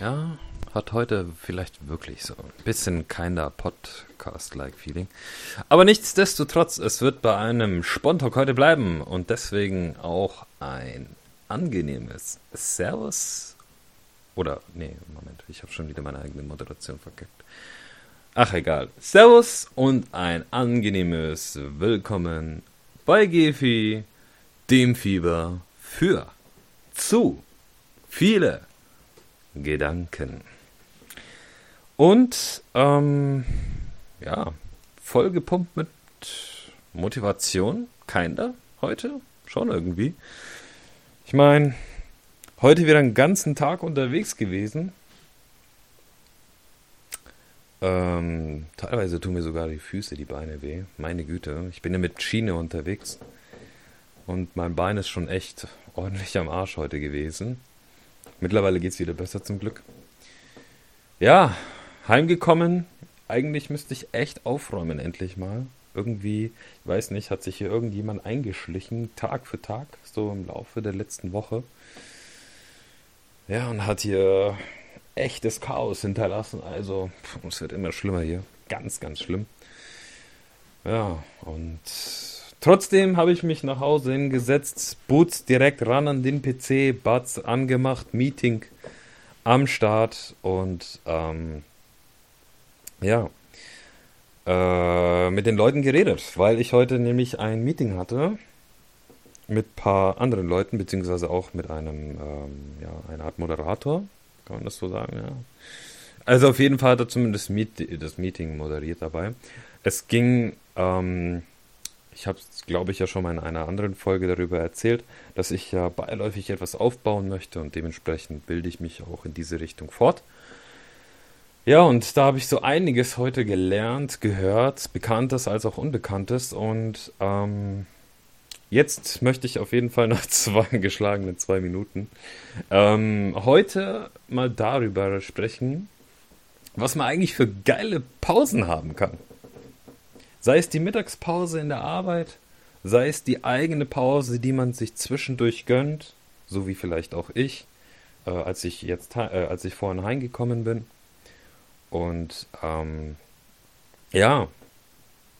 Ja, hat heute vielleicht wirklich so ein bisschen keiner Podcast-like Feeling. Aber nichtsdestotrotz, es wird bei einem Spontalk heute bleiben und deswegen auch ein angenehmes Servus. Oder, nee, Moment, ich habe schon wieder meine eigene Moderation verkackt. Ach egal. Servus und ein angenehmes Willkommen bei Gefi, dem Fieber für zu viele Gedanken. Und ähm, ja, vollgepumpt mit Motivation, keiner heute, schon irgendwie. Ich meine, heute wieder einen ganzen Tag unterwegs gewesen. Ähm, teilweise tun mir sogar die Füße, die Beine weh. Meine Güte, ich bin ja mit Schiene unterwegs. Und mein Bein ist schon echt ordentlich am Arsch heute gewesen. Mittlerweile geht es wieder besser zum Glück. Ja, heimgekommen. Eigentlich müsste ich echt aufräumen, endlich mal. Irgendwie, ich weiß nicht, hat sich hier irgendjemand eingeschlichen, Tag für Tag, so im Laufe der letzten Woche. Ja, und hat hier echtes Chaos hinterlassen. Also, es wird immer schlimmer hier. Ganz, ganz schlimm. Ja, und trotzdem habe ich mich nach Hause hingesetzt, Boots direkt ran an den PC, Buds angemacht, Meeting am Start und ähm, ja, äh, mit den Leuten geredet, weil ich heute nämlich ein Meeting hatte mit ein paar anderen Leuten, beziehungsweise auch mit einem, ähm, ja, einer Art Moderator, kann man das so sagen, ja. Also auf jeden Fall hat er zumindest Meet das Meeting moderiert dabei. Es ging, ähm, ich habe es, glaube ich, ja schon mal in einer anderen Folge darüber erzählt, dass ich ja beiläufig etwas aufbauen möchte und dementsprechend bilde ich mich auch in diese Richtung fort. Ja, und da habe ich so einiges heute gelernt, gehört, Bekanntes als auch Unbekanntes. Und ähm, jetzt möchte ich auf jeden Fall nach zwei geschlagenen zwei Minuten ähm, heute mal darüber sprechen, was man eigentlich für geile Pausen haben kann. Sei es die Mittagspause in der Arbeit, sei es die eigene Pause, die man sich zwischendurch gönnt, so wie vielleicht auch ich, äh, als ich jetzt, äh, als ich vorhin heimgekommen bin. Und ähm, ja,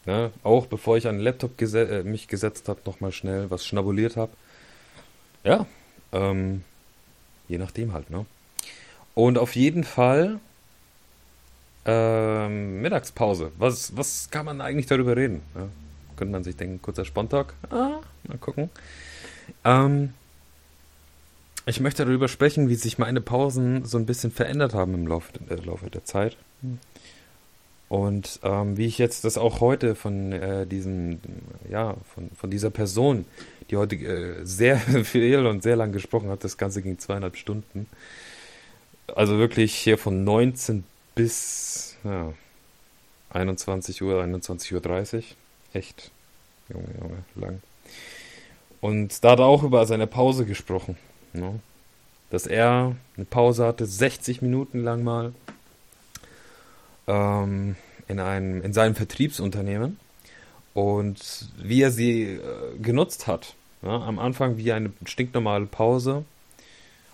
ne, auch bevor ich an den Laptop gese äh, mich gesetzt habe, nochmal schnell was schnabuliert habe. Ja, ähm, je nachdem halt, ne? Und auf jeden Fall ähm, Mittagspause. Was, was kann man eigentlich darüber reden? Ja, könnte man sich denken, kurzer Spontalk. Ah, mal gucken. Ähm, ich möchte darüber sprechen, wie sich meine Pausen so ein bisschen verändert haben im Laufe, äh, Laufe der Zeit. Und ähm, wie ich jetzt das auch heute von äh, diesem, ja, von, von dieser Person, die heute äh, sehr viel und sehr lang gesprochen hat, das Ganze ging zweieinhalb Stunden. Also wirklich hier von 19 bis ja, 21 Uhr, 21.30 Uhr. Echt, Junge, Junge, lang. Und da hat er auch über seine Pause gesprochen. Ne? Dass er eine Pause hatte, 60 Minuten lang mal, ähm, in, einem, in seinem Vertriebsunternehmen. Und wie er sie äh, genutzt hat. Ja? Am Anfang wie eine stinknormale Pause.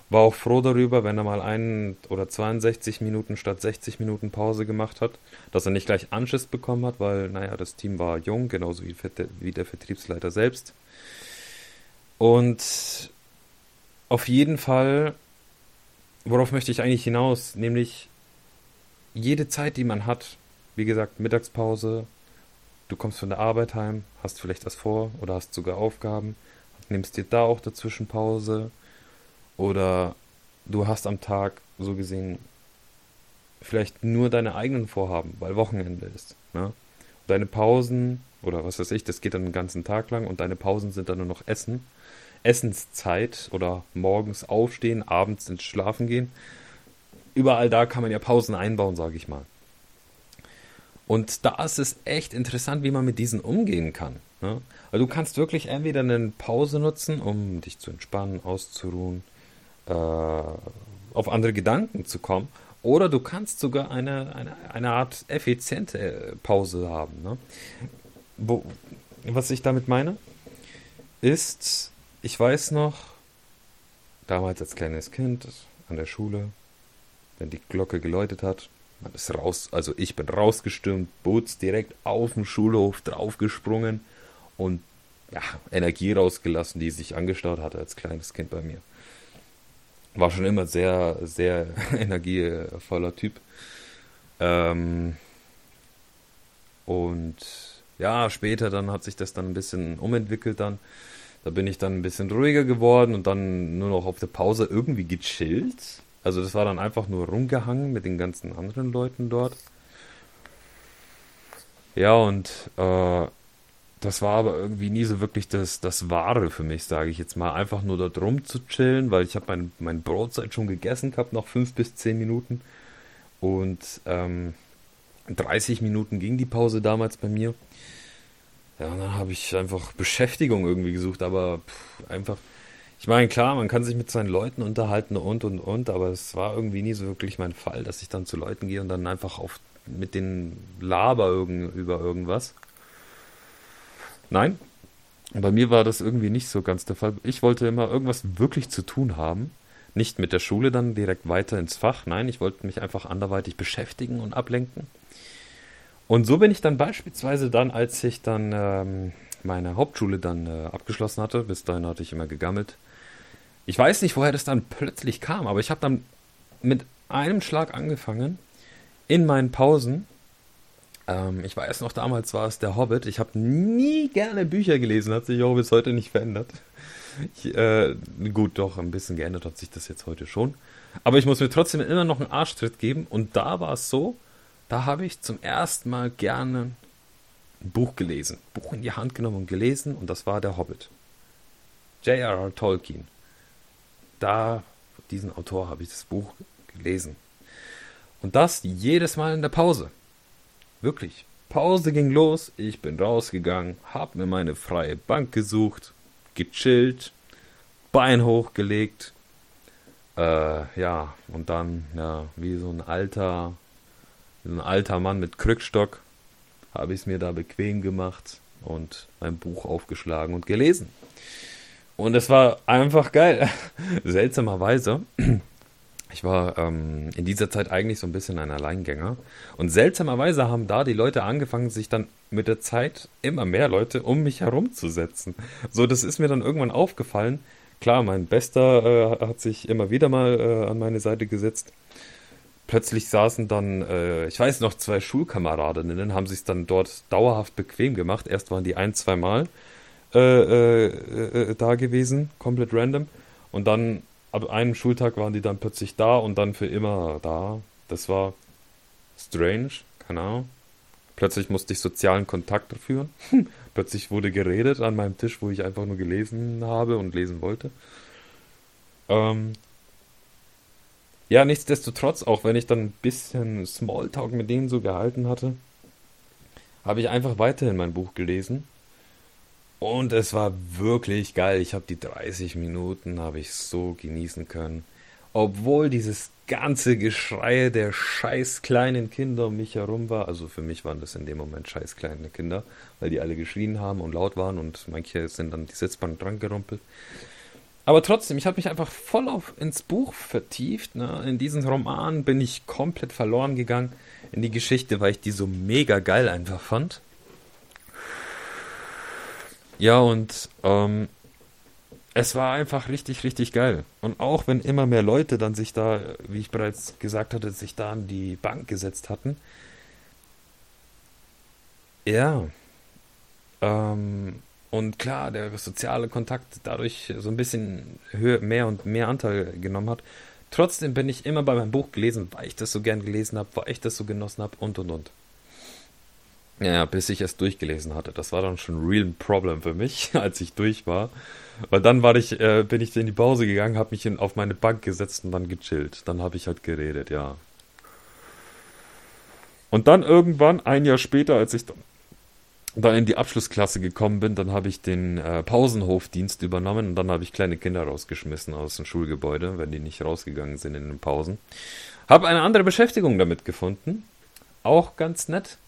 War auch froh darüber, wenn er mal einen oder 62 Minuten statt 60 Minuten Pause gemacht hat, dass er nicht gleich Anschiss bekommen hat, weil, naja, das Team war jung, genauso wie, wie der Vertriebsleiter selbst. Und auf jeden Fall, worauf möchte ich eigentlich hinaus? Nämlich jede Zeit, die man hat, wie gesagt, Mittagspause, du kommst von der Arbeit heim, hast vielleicht was vor oder hast sogar Aufgaben, nimmst dir da auch dazwischen Pause oder du hast am Tag so gesehen vielleicht nur deine eigenen Vorhaben, weil Wochenende ist. Ne? Deine Pausen oder was weiß ich, das geht dann den ganzen Tag lang und deine Pausen sind dann nur noch Essen Essenszeit oder morgens aufstehen, abends ins Schlafen gehen. Überall da kann man ja Pausen einbauen, sage ich mal. Und da ist es echt interessant, wie man mit diesen umgehen kann. Ne? Weil du kannst wirklich entweder eine Pause nutzen, um dich zu entspannen, auszuruhen, äh, auf andere Gedanken zu kommen. Oder du kannst sogar eine, eine, eine Art effiziente äh, Pause haben. Ne? Wo, was ich damit meine, ist, ich weiß noch, damals als kleines Kind an der Schule, wenn die Glocke geläutet hat. Man ist raus, also ich bin rausgestürmt, Boots direkt auf dem Schulhof draufgesprungen und ja, Energie rausgelassen, die sich angestaut hatte als kleines Kind bei mir. War schon immer sehr, sehr energievoller Typ. Ähm, und ja, später dann hat sich das dann ein bisschen umentwickelt dann. Da bin ich dann ein bisschen ruhiger geworden und dann nur noch auf der Pause irgendwie gechillt. Also das war dann einfach nur rumgehangen mit den ganzen anderen Leuten dort. Ja, und äh, das war aber irgendwie nie so wirklich das, das Wahre für mich, sage ich jetzt mal. Einfach nur dort rum zu chillen, weil ich habe mein, mein Brotzeit schon gegessen gehabt, noch fünf bis zehn Minuten. Und ähm, 30 Minuten ging die Pause damals bei mir. Ja, und dann habe ich einfach Beschäftigung irgendwie gesucht, aber pff, einfach. Ich meine, klar, man kann sich mit seinen Leuten unterhalten und und und, aber es war irgendwie nie so wirklich mein Fall, dass ich dann zu Leuten gehe und dann einfach auf mit den Laber irgend, über irgendwas. Nein, bei mir war das irgendwie nicht so ganz der Fall. Ich wollte immer irgendwas wirklich zu tun haben. Nicht mit der Schule dann direkt weiter ins Fach. Nein, ich wollte mich einfach anderweitig beschäftigen und ablenken. Und so bin ich dann beispielsweise dann, als ich dann ähm, meine Hauptschule dann äh, abgeschlossen hatte, bis dahin hatte ich immer gegammelt. Ich weiß nicht, woher das dann plötzlich kam, aber ich habe dann mit einem Schlag angefangen, in meinen Pausen. Ähm, ich weiß noch, damals war es der Hobbit. Ich habe nie gerne Bücher gelesen, hat sich auch bis heute nicht verändert. Ich, äh, gut, doch, ein bisschen geändert hat sich das jetzt heute schon. Aber ich muss mir trotzdem immer noch einen Arschtritt geben. Und da war es so, da habe ich zum ersten Mal gerne ein Buch gelesen. Buch in die Hand genommen und gelesen und das war Der Hobbit. J.R.R. Tolkien. Da, diesen Autor habe ich das Buch gelesen. Und das jedes Mal in der Pause. Wirklich. Pause ging los, ich bin rausgegangen, hab mir meine freie Bank gesucht, gechillt, Bein hochgelegt, äh, ja, und dann, ja, wie so ein alter ein alter Mann mit Krückstock, habe ich es mir da bequem gemacht und ein Buch aufgeschlagen und gelesen. Und es war einfach geil. Seltsamerweise. Ich war ähm, in dieser Zeit eigentlich so ein bisschen ein Alleingänger. Und seltsamerweise haben da die Leute angefangen, sich dann mit der Zeit immer mehr Leute um mich herumzusetzen. So, das ist mir dann irgendwann aufgefallen. Klar, mein Bester äh, hat sich immer wieder mal äh, an meine Seite gesetzt plötzlich saßen dann, äh, ich weiß noch, zwei Schulkameradinnen, haben sich dann dort dauerhaft bequem gemacht. Erst waren die ein, zwei Mal äh, äh, äh, da gewesen, komplett random. Und dann, ab einem Schultag waren die dann plötzlich da und dann für immer da. Das war strange, keine Ahnung. Plötzlich musste ich sozialen Kontakt führen. plötzlich wurde geredet an meinem Tisch, wo ich einfach nur gelesen habe und lesen wollte. Ähm, ja, nichtsdestotrotz, auch wenn ich dann ein bisschen Smalltalk mit denen so gehalten hatte, habe ich einfach weiterhin mein Buch gelesen. Und es war wirklich geil. Ich habe die 30 Minuten habe ich so genießen können. Obwohl dieses ganze Geschrei der scheiß kleinen Kinder um mich herum war. Also für mich waren das in dem Moment scheiß kleine Kinder, weil die alle geschrien haben und laut waren und manche sind dann die Sitzbank dran gerumpelt. Aber trotzdem, ich habe mich einfach voll auf, ins Buch vertieft. Ne? In diesen Roman bin ich komplett verloren gegangen in die Geschichte, weil ich die so mega geil einfach fand. Ja, und ähm, es war einfach richtig, richtig geil. Und auch wenn immer mehr Leute dann sich da, wie ich bereits gesagt hatte, sich da an die Bank gesetzt hatten. Ja. Ähm, und klar, der soziale Kontakt dadurch so ein bisschen höher, mehr und mehr Anteil genommen hat. Trotzdem bin ich immer bei meinem Buch gelesen, weil ich das so gern gelesen habe, weil ich das so genossen habe und und und. Ja, bis ich es durchgelesen hatte. Das war dann schon ein real Problem für mich, als ich durch war. Weil dann war ich, äh, bin ich in die Pause gegangen, habe mich in, auf meine Bank gesetzt und dann gechillt. Dann habe ich halt geredet, ja. Und dann irgendwann, ein Jahr später, als ich da in die Abschlussklasse gekommen bin, dann habe ich den äh, Pausenhofdienst übernommen und dann habe ich kleine Kinder rausgeschmissen aus dem Schulgebäude, wenn die nicht rausgegangen sind in den Pausen. Habe eine andere Beschäftigung damit gefunden. Auch ganz nett.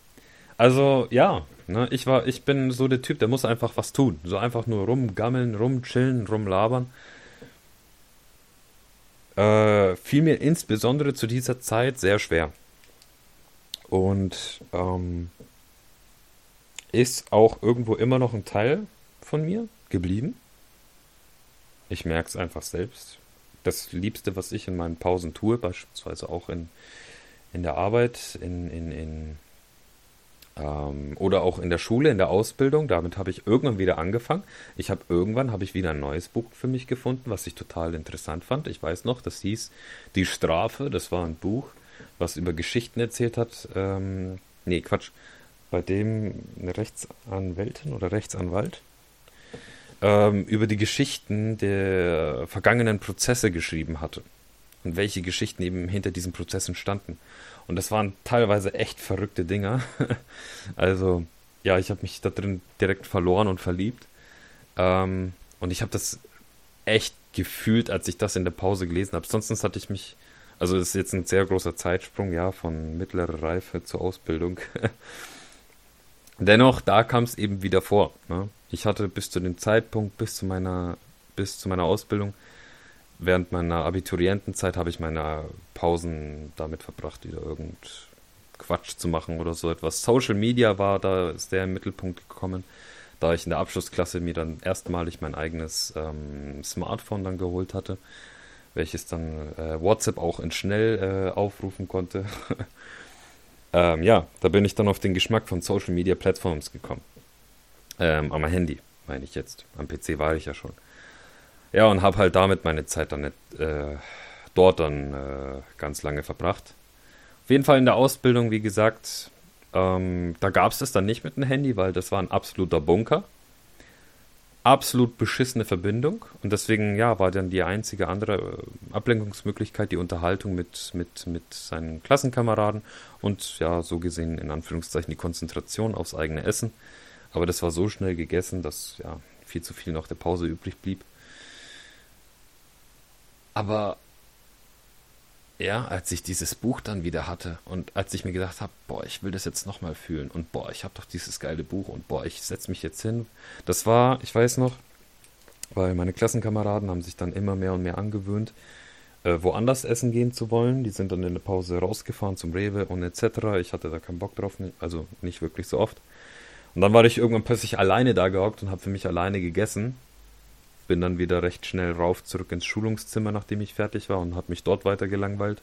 Also ja, ne, ich war, ich bin so der Typ, der muss einfach was tun. So einfach nur rumgammeln, rumchillen, rumlabern. Äh, fiel mir insbesondere zu dieser Zeit sehr schwer. Und ähm, ist auch irgendwo immer noch ein Teil von mir geblieben. Ich merke es einfach selbst. Das Liebste, was ich in meinen Pausen tue, beispielsweise auch in, in der Arbeit, in, in, in ähm, oder auch in der Schule, in der Ausbildung, damit habe ich irgendwann wieder angefangen. Ich habe irgendwann habe ich wieder ein neues Buch für mich gefunden, was ich total interessant fand. Ich weiß noch, das hieß Die Strafe. Das war ein Buch, was über Geschichten erzählt hat. Ähm, nee, Quatsch. Bei dem eine Rechtsanwältin oder Rechtsanwalt ähm, über die Geschichten der vergangenen Prozesse geschrieben hatte. Und welche Geschichten eben hinter diesen Prozessen standen. Und das waren teilweise echt verrückte Dinger. also, ja, ich habe mich da drin direkt verloren und verliebt. Ähm, und ich habe das echt gefühlt, als ich das in der Pause gelesen habe. Sonst hatte ich mich, also das ist jetzt ein sehr großer Zeitsprung, ja, von mittlerer Reife zur Ausbildung. Dennoch, da kam es eben wieder vor. Ne? Ich hatte bis zu dem Zeitpunkt, bis zu meiner, bis zu meiner Ausbildung, während meiner Abiturientenzeit habe ich meine Pausen damit verbracht, wieder irgend Quatsch zu machen oder so etwas. Social Media war da sehr im Mittelpunkt gekommen, da ich in der Abschlussklasse mir dann erstmalig mein eigenes ähm, Smartphone dann geholt hatte, welches dann äh, WhatsApp auch in schnell äh, aufrufen konnte. ähm, ja, da bin ich dann auf den Geschmack von Social Media Plattforms gekommen. Ähm, am Handy, meine ich jetzt. Am PC war ich ja schon. Ja, und habe halt damit meine Zeit dann nicht, äh, dort dann äh, ganz lange verbracht. Auf jeden Fall in der Ausbildung, wie gesagt, ähm, da gab es das dann nicht mit dem Handy, weil das war ein absoluter Bunker. Absolut beschissene Verbindung. Und deswegen, ja, war dann die einzige andere äh, Ablenkungsmöglichkeit die Unterhaltung mit, mit, mit seinen Klassenkameraden und ja, so gesehen in Anführungszeichen die Konzentration aufs eigene Essen. Aber das war so schnell gegessen, dass ja viel zu viel noch der Pause übrig blieb. Aber ja, als ich dieses Buch dann wieder hatte und als ich mir gedacht habe, boah, ich will das jetzt nochmal fühlen und boah, ich habe doch dieses geile Buch und boah, ich setze mich jetzt hin. Das war, ich weiß noch, weil meine Klassenkameraden haben sich dann immer mehr und mehr angewöhnt, äh, woanders essen gehen zu wollen. Die sind dann in der Pause rausgefahren zum Rewe und etc. Ich hatte da keinen Bock drauf, also nicht wirklich so oft. Und dann war ich irgendwann plötzlich alleine da gehockt und habe für mich alleine gegessen bin dann wieder recht schnell rauf zurück ins Schulungszimmer, nachdem ich fertig war und habe mich dort weiter gelangweilt.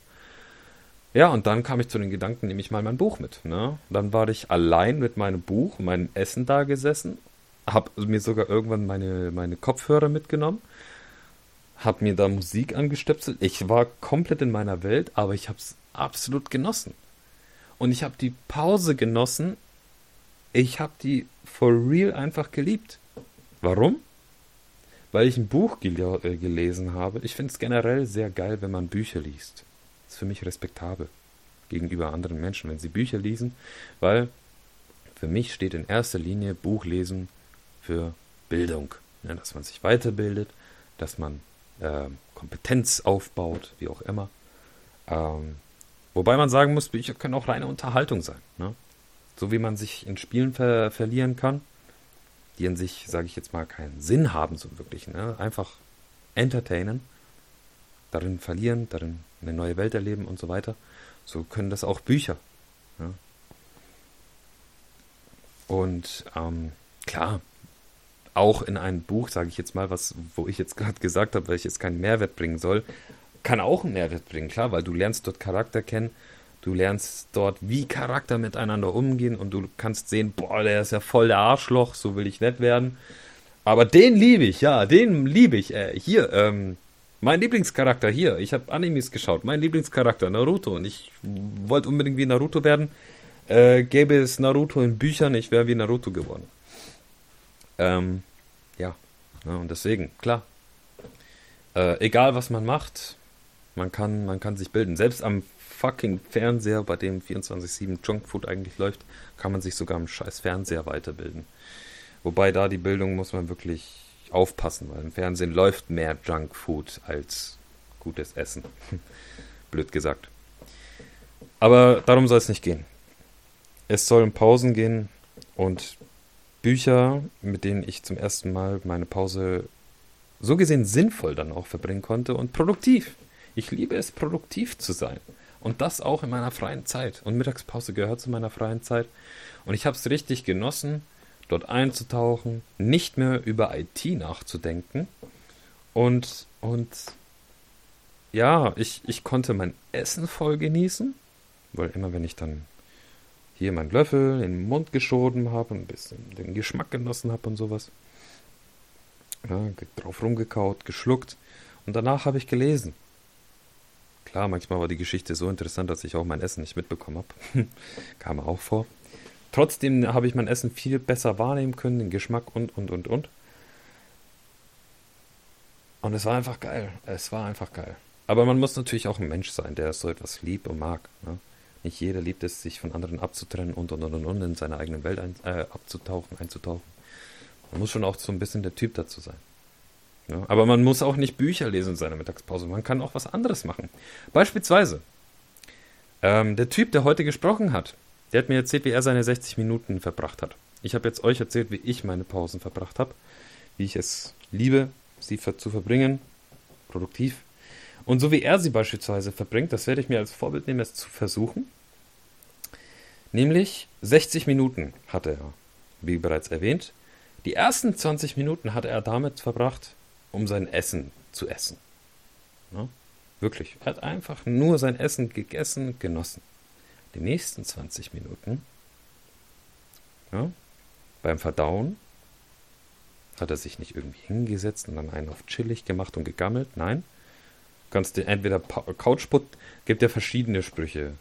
Ja, und dann kam ich zu den Gedanken, nehme ich mal mein Buch mit. Ne? Dann war ich allein mit meinem Buch, meinem Essen da gesessen, habe mir sogar irgendwann meine, meine Kopfhörer mitgenommen, habe mir da Musik angestöpselt. Ich war komplett in meiner Welt, aber ich habe es absolut genossen. Und ich habe die Pause genossen. Ich habe die for real einfach geliebt. Warum? Weil ich ein Buch gel äh, gelesen habe. Ich finde es generell sehr geil, wenn man Bücher liest. Das ist für mich respektabel gegenüber anderen Menschen, wenn sie Bücher lesen, weil für mich steht in erster Linie Buchlesen für Bildung. Ja, dass man sich weiterbildet, dass man äh, Kompetenz aufbaut, wie auch immer. Ähm, wobei man sagen muss, Bücher können auch reine Unterhaltung sein. Ne? So wie man sich in Spielen ver verlieren kann, die an sich, sage ich jetzt mal, keinen Sinn haben, so wirklich. Ne? Einfach entertainen, darin verlieren, darin eine neue Welt erleben und so weiter. So können das auch Bücher. Ja? Und ähm, klar, auch in einem Buch, sage ich jetzt mal, was, wo ich jetzt gerade gesagt habe, weil ich jetzt keinen Mehrwert bringen soll, kann auch einen Mehrwert bringen, klar, weil du lernst dort Charakter kennen, Du lernst dort, wie Charakter miteinander umgehen und du kannst sehen, boah, der ist ja voll der Arschloch, so will ich nett werden. Aber den liebe ich, ja, den liebe ich. Äh, hier, ähm, mein Lieblingscharakter hier. Ich habe Animes geschaut. Mein Lieblingscharakter, Naruto. Und ich wollte unbedingt wie Naruto werden. Äh, gäbe es Naruto in Büchern, ich wäre wie Naruto geworden. Ähm, ja. ja. Und deswegen, klar. Äh, egal was man macht, man kann, man kann sich bilden. Selbst am fucking Fernseher, bei dem 24-7 Junkfood eigentlich läuft, kann man sich sogar im scheiß Fernseher weiterbilden. Wobei da die Bildung muss man wirklich aufpassen, weil im Fernsehen läuft mehr Junkfood als gutes Essen. Blöd gesagt. Aber darum soll es nicht gehen. Es soll um Pausen gehen und Bücher, mit denen ich zum ersten Mal meine Pause so gesehen sinnvoll dann auch verbringen konnte und produktiv. Ich liebe es, produktiv zu sein. Und das auch in meiner freien Zeit. Und Mittagspause gehört zu meiner freien Zeit. Und ich habe es richtig genossen, dort einzutauchen, nicht mehr über IT nachzudenken. Und, und ja, ich, ich konnte mein Essen voll genießen, weil immer wenn ich dann hier meinen Löffel in den Mund geschoben habe und ein bisschen den Geschmack genossen habe und sowas, ja, drauf rumgekaut, geschluckt und danach habe ich gelesen. Klar, manchmal war die Geschichte so interessant, dass ich auch mein Essen nicht mitbekommen habe. Kam auch vor. Trotzdem habe ich mein Essen viel besser wahrnehmen können, den Geschmack und, und, und, und. Und es war einfach geil. Es war einfach geil. Aber man muss natürlich auch ein Mensch sein, der so etwas liebt und mag. Ne? Nicht jeder liebt es, sich von anderen abzutrennen und und und und, und in seine eigene Welt ein, äh, abzutauchen, einzutauchen. Man muss schon auch so ein bisschen der Typ dazu sein. Ja? Aber man muss auch nicht Bücher lesen in seiner Mittagspause. Man kann auch was anderes machen. Beispielsweise, ähm, der Typ, der heute gesprochen hat, der hat mir erzählt, wie er seine 60 Minuten verbracht hat. Ich habe jetzt euch erzählt, wie ich meine Pausen verbracht habe, wie ich es liebe, sie zu verbringen, produktiv. Und so wie er sie beispielsweise verbringt, das werde ich mir als Vorbild nehmen, es zu versuchen. Nämlich 60 Minuten hatte er, wie bereits erwähnt. Die ersten 20 Minuten hatte er damit verbracht, um sein Essen zu essen. Ja, wirklich. Er hat einfach nur sein Essen gegessen, genossen. Die nächsten 20 Minuten ja, beim Verdauen hat er sich nicht irgendwie hingesetzt und dann einen auf chillig gemacht und gegammelt. Nein, kannst du entweder Couchput, gibt ja verschiedene Sprüche.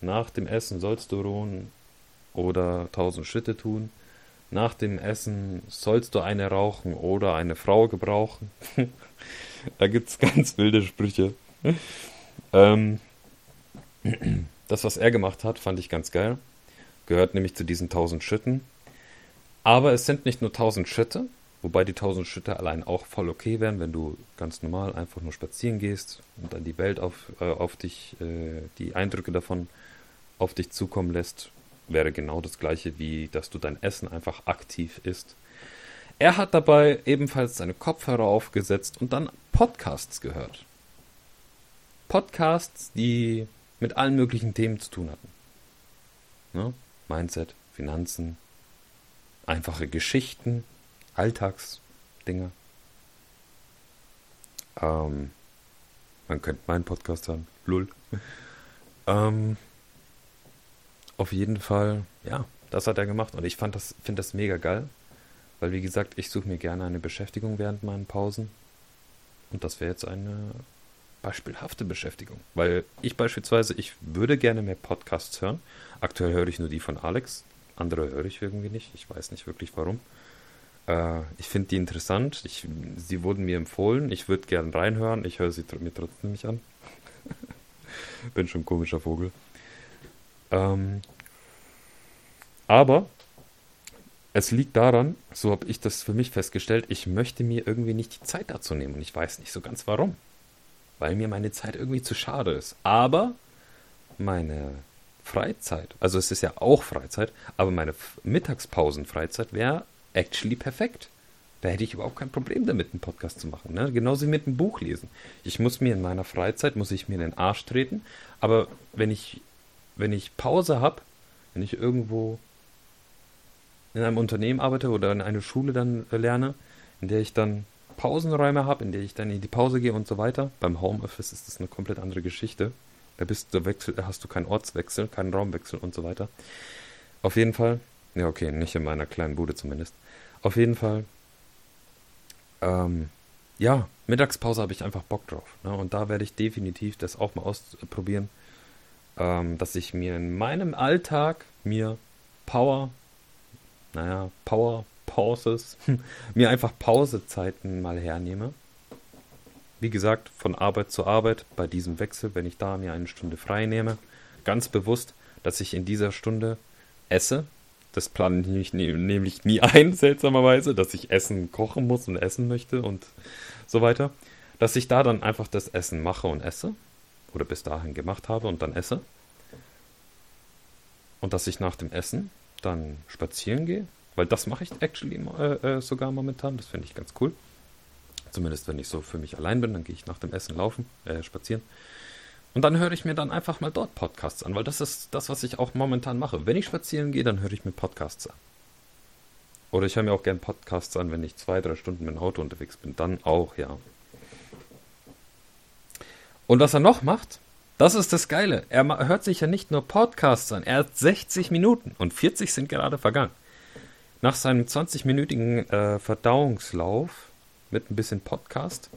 Nach dem Essen sollst du ruhen oder tausend Schritte tun. Nach dem Essen sollst du eine rauchen oder eine Frau gebrauchen. da gibt es ganz wilde Sprüche. ähm, das, was er gemacht hat, fand ich ganz geil. Gehört nämlich zu diesen tausend Schritten. Aber es sind nicht nur tausend Schritte, Wobei die 1000 Schritte allein auch voll okay wären, wenn du ganz normal einfach nur spazieren gehst und dann die Welt auf, äh, auf dich, äh, die Eindrücke davon auf dich zukommen lässt, wäre genau das gleiche wie, dass du dein Essen einfach aktiv isst. Er hat dabei ebenfalls seine Kopfhörer aufgesetzt und dann Podcasts gehört. Podcasts, die mit allen möglichen Themen zu tun hatten. Ne? Mindset, Finanzen, einfache Geschichten, Alltagsdinge. Ähm, man könnte meinen Podcast hören. Lull. ähm, auf jeden Fall, ja, das hat er gemacht und ich fand das, finde das mega geil. Weil, wie gesagt, ich suche mir gerne eine Beschäftigung während meinen Pausen. Und das wäre jetzt eine beispielhafte Beschäftigung. Weil ich beispielsweise, ich würde gerne mehr Podcasts hören. Aktuell höre ich nur die von Alex. Andere höre ich irgendwie nicht. Ich weiß nicht wirklich warum. Äh, ich finde die interessant. Ich, sie wurden mir empfohlen. Ich würde gern reinhören. Ich höre sie mir trotzdem nicht an. Bin schon ein komischer Vogel. Ähm, aber es liegt daran, so habe ich das für mich festgestellt, ich möchte mir irgendwie nicht die Zeit dazu nehmen. Und ich weiß nicht so ganz warum. Weil mir meine Zeit irgendwie zu schade ist. Aber meine Freizeit, also es ist ja auch Freizeit, aber meine Mittagspausenfreizeit wäre actually perfekt. Da hätte ich überhaupt kein Problem damit, einen Podcast zu machen. Ne? Genauso wie mit einem Buch lesen. Ich muss mir in meiner Freizeit, muss ich mir in den Arsch treten. Aber wenn ich, wenn ich Pause habe, wenn ich irgendwo in einem Unternehmen arbeite oder in einer Schule dann lerne, in der ich dann Pausenräume habe, in der ich dann in die Pause gehe und so weiter. Beim Homeoffice ist das eine komplett andere Geschichte. Da bist du wechsel, hast du keinen Ortswechsel, keinen Raumwechsel und so weiter. Auf jeden Fall ja, okay, nicht in meiner kleinen Bude zumindest. Auf jeden Fall. Ähm, ja, Mittagspause habe ich einfach Bock drauf. Ne? Und da werde ich definitiv das auch mal ausprobieren, ähm, dass ich mir in meinem Alltag mir Power, naja, Power Pauses, mir einfach Pausezeiten mal hernehme. Wie gesagt, von Arbeit zu Arbeit, bei diesem Wechsel, wenn ich da mir eine Stunde frei nehme, ganz bewusst, dass ich in dieser Stunde esse, das plane ich nämlich nie ein, seltsamerweise, dass ich Essen kochen muss und essen möchte und so weiter. Dass ich da dann einfach das Essen mache und esse. Oder bis dahin gemacht habe und dann esse. Und dass ich nach dem Essen dann spazieren gehe. Weil das mache ich actually äh, äh, sogar momentan. Das finde ich ganz cool. Zumindest wenn ich so für mich allein bin, dann gehe ich nach dem Essen laufen, äh, spazieren. Und dann höre ich mir dann einfach mal dort Podcasts an, weil das ist das, was ich auch momentan mache. Wenn ich spazieren gehe, dann höre ich mir Podcasts an. Oder ich höre mir auch gern Podcasts an, wenn ich zwei, drei Stunden mit dem Auto unterwegs bin. Dann auch, ja. Und was er noch macht, das ist das Geile. Er hört sich ja nicht nur Podcasts an, er hat 60 Minuten und 40 sind gerade vergangen. Nach seinem 20-minütigen äh, Verdauungslauf mit ein bisschen Podcast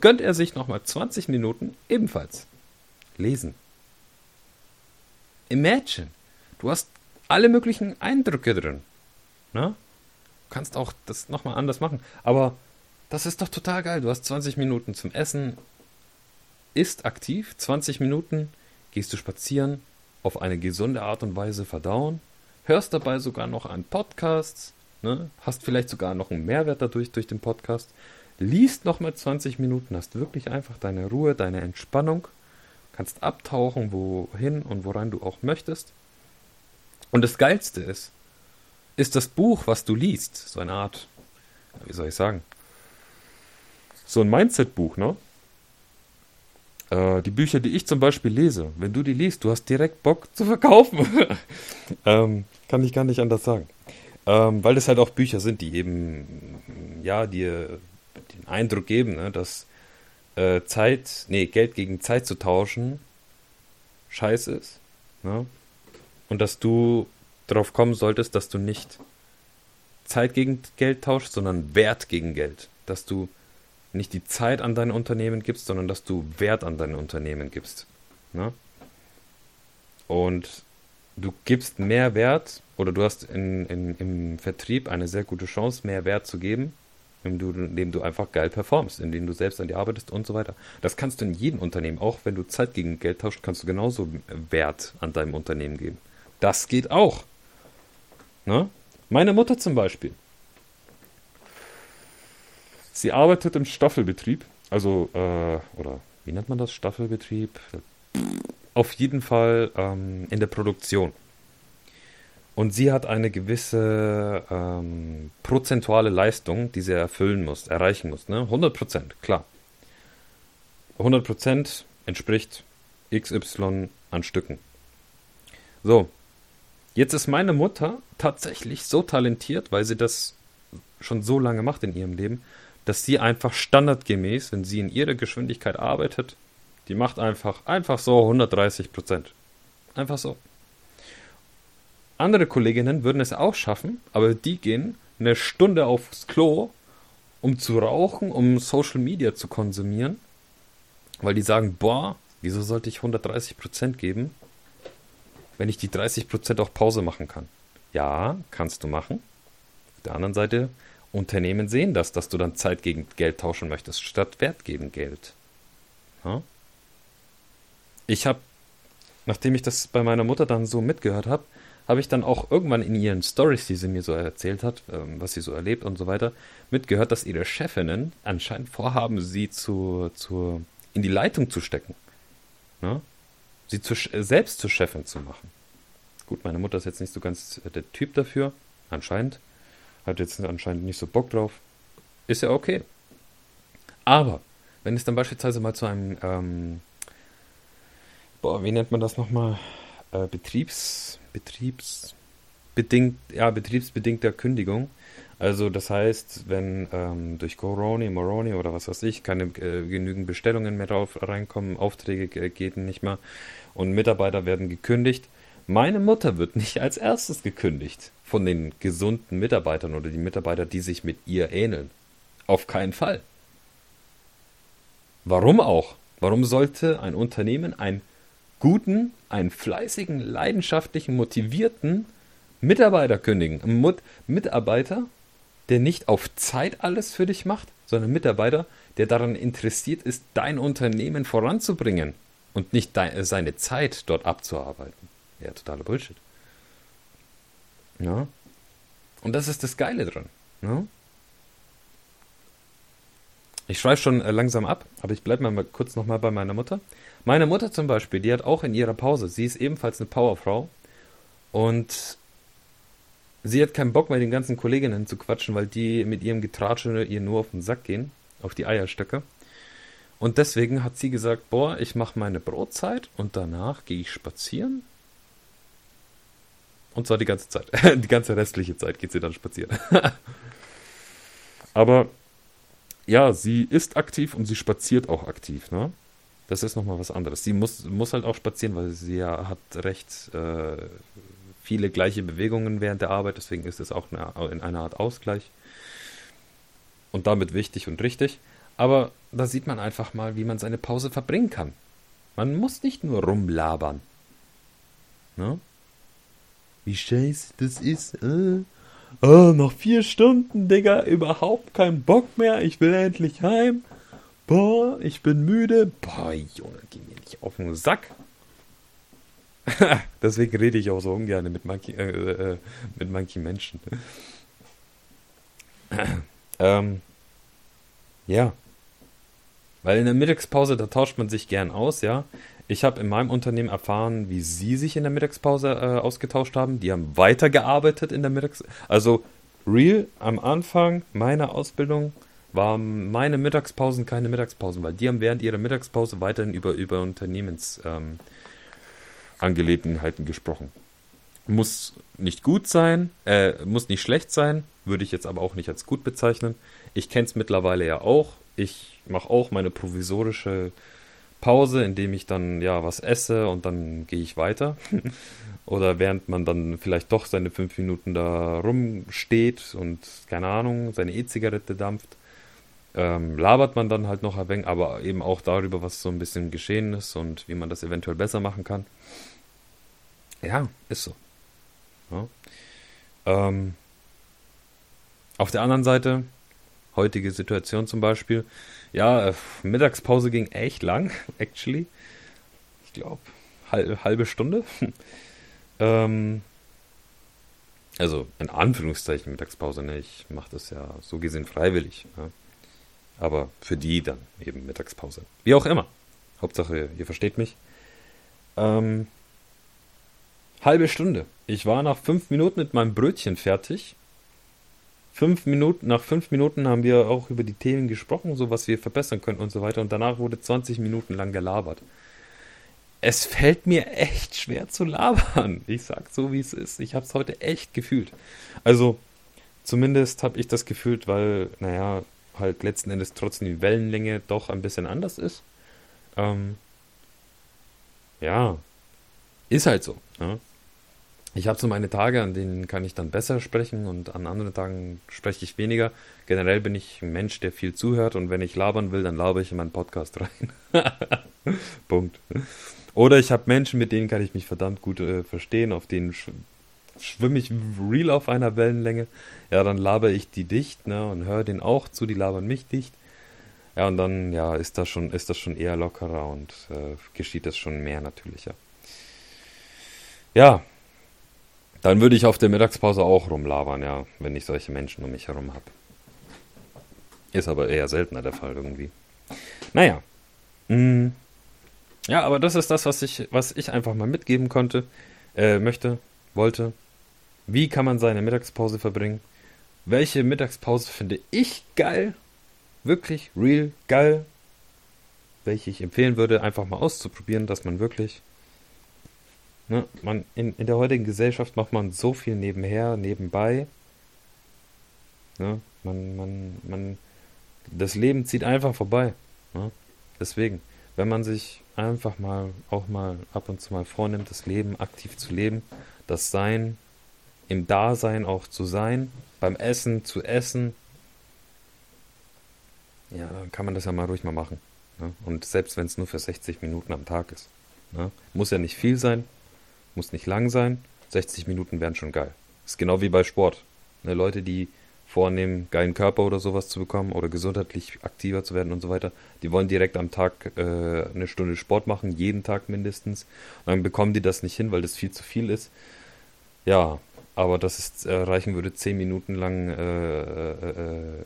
gönnt er sich nochmal 20 Minuten ebenfalls lesen. Imagine, du hast alle möglichen Eindrücke drin. Ne? Du kannst auch das nochmal anders machen. Aber das ist doch total geil. Du hast 20 Minuten zum Essen, isst aktiv, 20 Minuten gehst du spazieren, auf eine gesunde Art und Weise verdauen, hörst dabei sogar noch einen Podcast, ne? hast vielleicht sogar noch einen Mehrwert dadurch durch den Podcast, liest nochmal 20 Minuten, hast wirklich einfach deine Ruhe, deine Entspannung, kannst abtauchen, wohin und woran du auch möchtest. Und das Geilste ist, ist das Buch, was du liest, so eine Art, wie soll ich sagen, so ein Mindset-Buch, ne? Äh, die Bücher, die ich zum Beispiel lese, wenn du die liest, du hast direkt Bock zu verkaufen. ähm, kann ich gar nicht anders sagen. Ähm, weil das halt auch Bücher sind, die eben, ja, dir den Eindruck geben, ne, dass äh, Zeit, nee, Geld gegen Zeit zu tauschen, scheiße ist. Ne? Und dass du darauf kommen solltest, dass du nicht Zeit gegen Geld tauschst, sondern Wert gegen Geld. Dass du nicht die Zeit an dein Unternehmen gibst, sondern dass du Wert an dein Unternehmen gibst. Ne? Und du gibst mehr Wert oder du hast in, in, im Vertrieb eine sehr gute Chance, mehr Wert zu geben, indem du, einfach geil performst, indem du selbst an dir arbeitest und so weiter. Das kannst du in jedem Unternehmen, auch wenn du Zeit gegen Geld tauscht, kannst du genauso Wert an deinem Unternehmen geben. Das geht auch. Ne? Meine Mutter zum Beispiel. Sie arbeitet im Staffelbetrieb, also, äh, oder wie nennt man das? Staffelbetrieb? Auf jeden Fall ähm, in der Produktion. Und sie hat eine gewisse ähm, prozentuale Leistung, die sie erfüllen muss, erreichen muss. Ne? 100 Prozent, klar. 100 Prozent entspricht XY an Stücken. So, jetzt ist meine Mutter tatsächlich so talentiert, weil sie das schon so lange macht in ihrem Leben, dass sie einfach standardgemäß, wenn sie in ihrer Geschwindigkeit arbeitet, die macht einfach, einfach so 130 Prozent. Einfach so. Andere Kolleginnen würden es auch schaffen, aber die gehen eine Stunde aufs Klo, um zu rauchen, um Social Media zu konsumieren, weil die sagen, boah, wieso sollte ich 130 Prozent geben, wenn ich die 30 Prozent auch Pause machen kann? Ja, kannst du machen. Auf der anderen Seite Unternehmen sehen das, dass du dann Zeit gegen Geld tauschen möchtest, statt Wert gegen Geld. Ja? Ich habe, nachdem ich das bei meiner Mutter dann so mitgehört habe, habe ich dann auch irgendwann in ihren Stories, die sie mir so erzählt hat, ähm, was sie so erlebt und so weiter, mitgehört, dass ihre Chefinnen anscheinend vorhaben, sie zu, zu in die Leitung zu stecken. Ja? Sie zu, selbst zur Chefin zu machen. Gut, meine Mutter ist jetzt nicht so ganz der Typ dafür, anscheinend. Hat jetzt anscheinend nicht so Bock drauf. Ist ja okay. Aber, wenn es dann beispielsweise mal zu einem, ähm, boah, wie nennt man das nochmal? Äh, Betriebs, Betriebsbedingt, ja, betriebsbedingter Kündigung. Also das heißt, wenn ähm, durch Corona, Moroni oder was weiß ich, keine äh, genügend Bestellungen mehr drauf reinkommen, Aufträge äh, geht nicht mehr und Mitarbeiter werden gekündigt, meine Mutter wird nicht als erstes gekündigt von den gesunden Mitarbeitern oder die Mitarbeiter, die sich mit ihr ähneln. Auf keinen Fall. Warum auch? Warum sollte ein Unternehmen einen guten, einen fleißigen, leidenschaftlichen, motivierten Mitarbeiter kündigen? Ein Mitarbeiter, der nicht auf Zeit alles für dich macht, sondern ein Mitarbeiter, der daran interessiert ist, dein Unternehmen voranzubringen und nicht seine Zeit dort abzuarbeiten. Ja, totaler Bullshit. Ja. Und das ist das Geile dran. Ja? Ich schweife schon äh, langsam ab, aber ich bleibe mal kurz nochmal bei meiner Mutter. Meine Mutter zum Beispiel, die hat auch in ihrer Pause, sie ist ebenfalls eine Powerfrau und sie hat keinen Bock, mit den ganzen Kolleginnen zu quatschen, weil die mit ihrem Getratsche ihr nur auf den Sack gehen, auf die Eierstöcke. Und deswegen hat sie gesagt, boah, ich mache meine Brotzeit und danach gehe ich spazieren. Und zwar die ganze Zeit. die ganze restliche Zeit geht sie dann spazieren. Aber ja, sie ist aktiv und sie spaziert auch aktiv, ne? Das ist nochmal was anderes. Sie muss, muss halt auch spazieren, weil sie ja hat recht äh, viele gleiche Bewegungen während der Arbeit, deswegen ist es auch eine, in einer Art Ausgleich. Und damit wichtig und richtig. Aber da sieht man einfach mal, wie man seine Pause verbringen kann. Man muss nicht nur rumlabern. Ne? Wie scheiße das ist. Äh? Oh, noch vier Stunden, Digga. Überhaupt keinen Bock mehr. Ich will endlich heim. Boah, ich bin müde. Boah, Junge, geh mir nicht auf den Sack. Deswegen rede ich auch so ungern mit manchen, äh, äh, mit manchen Menschen. ähm, ja. Weil in der Mittagspause, da tauscht man sich gern aus, ja. Ich habe in meinem Unternehmen erfahren, wie sie sich in der Mittagspause äh, ausgetauscht haben. Die haben weitergearbeitet in der Mittagspause. Also, real, am Anfang meiner Ausbildung waren meine Mittagspausen keine Mittagspausen, weil die haben während ihrer Mittagspause weiterhin über, über Unternehmensangelegenheiten ähm, gesprochen. Muss nicht gut sein, äh, muss nicht schlecht sein, würde ich jetzt aber auch nicht als gut bezeichnen. Ich kenne es mittlerweile ja auch. Ich mache auch meine provisorische Pause, indem ich dann ja was esse und dann gehe ich weiter. Oder während man dann vielleicht doch seine fünf Minuten da rumsteht und keine Ahnung, seine E-Zigarette dampft, ähm, labert man dann halt noch ein wenig, aber eben auch darüber, was so ein bisschen geschehen ist und wie man das eventuell besser machen kann. Ja, ist so. Ja. Ähm, auf der anderen Seite, heutige Situation zum Beispiel, ja, äh, Mittagspause ging echt lang, actually. Ich glaube, halb, halbe Stunde. ähm, also in Anführungszeichen Mittagspause, ne? Ich mache das ja so gesehen freiwillig. Ja. Aber für die dann eben Mittagspause. Wie auch immer. Hauptsache, ihr versteht mich. Ähm, halbe Stunde. Ich war nach fünf Minuten mit meinem Brötchen fertig fünf Minuten, nach fünf Minuten haben wir auch über die Themen gesprochen, so was wir verbessern können und so weiter. Und danach wurde 20 Minuten lang gelabert. Es fällt mir echt schwer zu labern. Ich sag so, wie es ist. Ich habe es heute echt gefühlt. Also, zumindest habe ich das gefühlt, weil, naja, halt letzten Endes trotzdem die Wellenlänge doch ein bisschen anders ist. Ähm, ja, ist halt so. Ne? Ich habe so meine Tage, an denen kann ich dann besser sprechen und an anderen Tagen spreche ich weniger. Generell bin ich ein Mensch, der viel zuhört und wenn ich labern will, dann laber ich in meinen Podcast rein. Punkt. Oder ich habe Menschen, mit denen kann ich mich verdammt gut äh, verstehen, auf denen sch schwimme ich real auf einer Wellenlänge. Ja, dann laber ich die dicht ne, und höre denen auch zu, die labern mich dicht. Ja, und dann ja, ist das schon, ist das schon eher lockerer und äh, geschieht das schon mehr natürlicher. Ja, dann würde ich auf der Mittagspause auch rumlabern, ja, wenn ich solche Menschen um mich herum habe. Ist aber eher seltener der Fall irgendwie. Naja. Mm. Ja, aber das ist das, was ich, was ich einfach mal mitgeben konnte, äh, möchte, wollte. Wie kann man seine Mittagspause verbringen? Welche Mittagspause finde ich geil? Wirklich, real, geil? Welche ich empfehlen würde, einfach mal auszuprobieren, dass man wirklich Ne, man, in, in der heutigen Gesellschaft macht man so viel nebenher, nebenbei. Ne, man, man, man, das Leben zieht einfach vorbei. Ne? Deswegen, wenn man sich einfach mal auch mal ab und zu mal vornimmt, das Leben aktiv zu leben, das Sein, im Dasein auch zu sein, beim Essen zu essen, ja, dann kann man das ja mal ruhig mal machen. Ne? Und selbst wenn es nur für 60 Minuten am Tag ist. Ne? Muss ja nicht viel sein, muss nicht lang sein. 60 Minuten wären schon geil. Ist genau wie bei Sport. Ne, Leute, die vornehmen, geilen Körper oder sowas zu bekommen oder gesundheitlich aktiver zu werden und so weiter, die wollen direkt am Tag äh, eine Stunde Sport machen, jeden Tag mindestens. Und dann bekommen die das nicht hin, weil das viel zu viel ist. Ja, aber dass es reichen würde, 10 Minuten lang äh, äh, äh,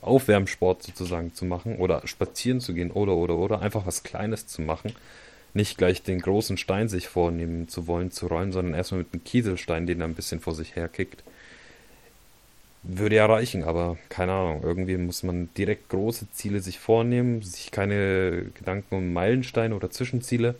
Aufwärmsport sozusagen zu machen oder spazieren zu gehen oder oder oder einfach was Kleines zu machen nicht gleich den großen Stein sich vornehmen zu wollen, zu rollen, sondern erstmal mit einem Kieselstein, den er ein bisschen vor sich her kickt. würde ja reichen, aber keine Ahnung. Irgendwie muss man direkt große Ziele sich vornehmen, sich keine Gedanken um Meilensteine oder Zwischenziele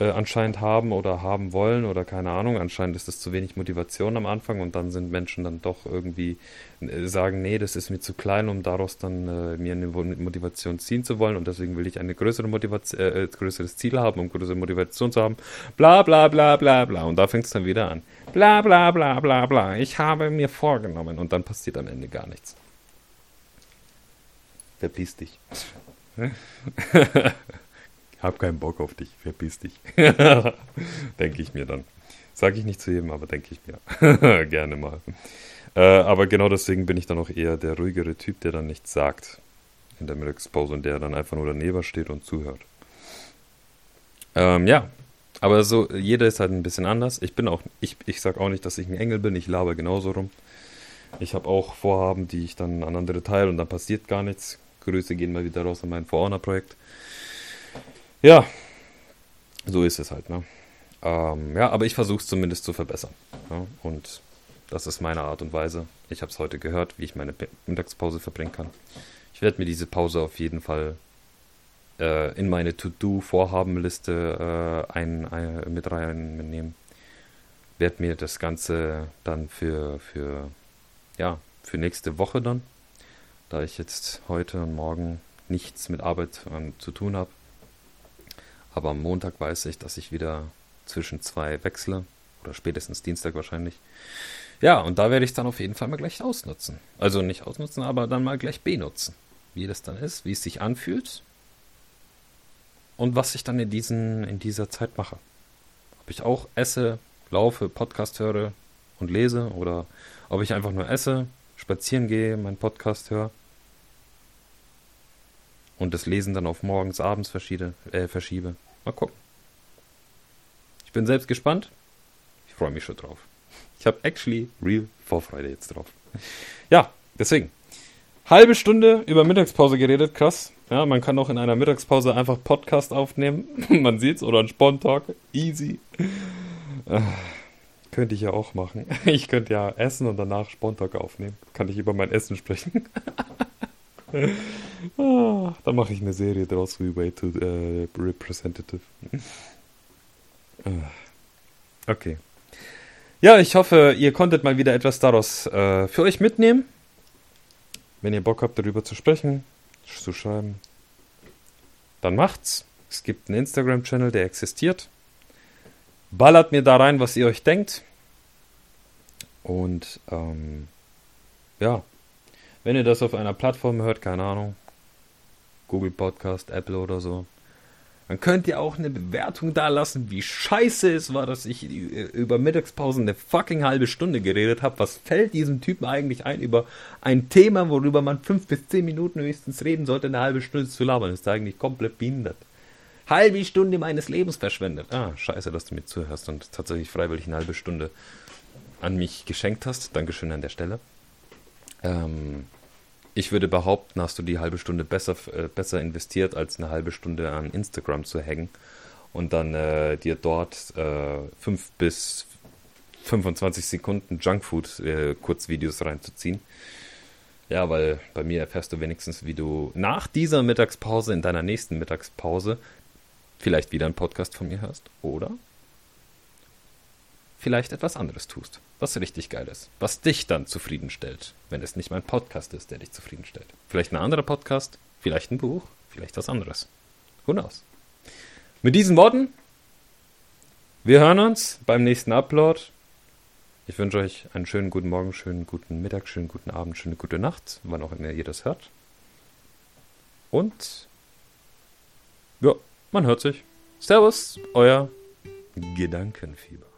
äh, anscheinend haben oder haben wollen oder keine Ahnung. Anscheinend ist das zu wenig Motivation am Anfang und dann sind Menschen dann doch irgendwie äh, sagen, nee, das ist mir zu klein, um daraus dann äh, mir eine Motivation ziehen zu wollen und deswegen will ich eine größere Motivation, äh, größeres Ziel haben, um größere Motivation zu haben. Bla bla bla bla bla. Und da fängt es dann wieder an. Bla bla bla bla bla. Ich habe mir vorgenommen und dann passiert am Ende gar nichts. Verpiss dich. hab keinen Bock auf dich, verpiss dich. denke ich mir dann. Sage ich nicht zu jedem, aber denke ich mir. Gerne mal. Äh, aber genau deswegen bin ich dann auch eher der ruhigere Typ, der dann nichts sagt in der Mittagspause und der dann einfach nur daneben steht und zuhört. Ähm, ja, aber so, jeder ist halt ein bisschen anders. Ich bin auch, ich, ich sag auch nicht, dass ich ein Engel bin, ich laber genauso rum. Ich habe auch Vorhaben, die ich dann an andere teile und dann passiert gar nichts. Grüße gehen mal wieder raus an mein For Projekt. Ja, so ist es halt, ne? Ähm, ja, aber ich versuche es zumindest zu verbessern. Ja? Und das ist meine Art und Weise. Ich habe es heute gehört, wie ich meine Mittagspause verbringen kann. Ich werde mir diese Pause auf jeden Fall äh, in meine To-Do-Vorhabenliste äh, ein, ein, mit reinnehmen. Werde mir das Ganze dann für, für, ja, für nächste Woche dann, da ich jetzt heute und morgen nichts mit Arbeit ähm, zu tun habe, aber am Montag weiß ich, dass ich wieder zwischen zwei wechsle. Oder spätestens Dienstag wahrscheinlich. Ja, und da werde ich dann auf jeden Fall mal gleich ausnutzen. Also nicht ausnutzen, aber dann mal gleich benutzen. Wie das dann ist, wie es sich anfühlt. Und was ich dann in, diesen, in dieser Zeit mache. Ob ich auch esse, laufe, Podcast höre und lese. Oder ob ich einfach nur esse, spazieren gehe, meinen Podcast höre und das Lesen dann auf morgens, abends verschiebe. Äh, verschiebe. Mal gucken. Ich bin selbst gespannt. Ich freue mich schon drauf. Ich habe actually real Vorfreude jetzt drauf. Ja, deswegen. Halbe Stunde über Mittagspause geredet, krass. Ja, man kann auch in einer Mittagspause einfach Podcast aufnehmen. man sieht's. Oder ein Spontalk. Easy. Äh, könnte ich ja auch machen. Ich könnte ja essen und danach Spontalk aufnehmen. Kann ich über mein Essen sprechen. ah, da mache ich eine Serie draus wie Way to uh, Representative. Ah, okay. Ja, ich hoffe, ihr konntet mal wieder etwas daraus äh, für euch mitnehmen. Wenn ihr Bock habt, darüber zu sprechen, zu schreiben, dann macht's. Es gibt einen Instagram-Channel, der existiert. Ballert mir da rein, was ihr euch denkt. Und ähm, ja, wenn ihr das auf einer Plattform hört, keine Ahnung, Google Podcast, Apple oder so, dann könnt ihr auch eine Bewertung da lassen, wie scheiße es war, dass ich über Mittagspausen eine fucking halbe Stunde geredet habe. Was fällt diesem Typen eigentlich ein über ein Thema, worüber man fünf bis zehn Minuten höchstens reden sollte, eine halbe Stunde zu labern? Ist eigentlich komplett behindert. Halbe Stunde meines Lebens verschwendet. Ah, scheiße, dass du mir zuhörst und tatsächlich freiwillig eine halbe Stunde an mich geschenkt hast. Dankeschön an der Stelle. Ähm, ich würde behaupten, hast du die halbe Stunde besser, äh, besser investiert, als eine halbe Stunde an Instagram zu hängen und dann äh, dir dort äh, 5 bis 25 Sekunden Junkfood äh, reinzuziehen. Ja, weil bei mir erfährst du wenigstens, wie du nach dieser Mittagspause in deiner nächsten Mittagspause vielleicht wieder einen Podcast von mir hörst oder vielleicht etwas anderes tust, was richtig geil ist, was dich dann zufriedenstellt, wenn es nicht mein Podcast ist, der dich zufriedenstellt. Vielleicht ein anderer Podcast, vielleicht ein Buch, vielleicht was anderes. Who knows? Mit diesen Worten, wir hören uns beim nächsten Upload. Ich wünsche euch einen schönen guten Morgen, schönen guten Mittag, schönen guten Abend, schöne gute Nacht, wann auch immer ihr das hört. Und ja, man hört sich. Servus, euer Gedankenfieber.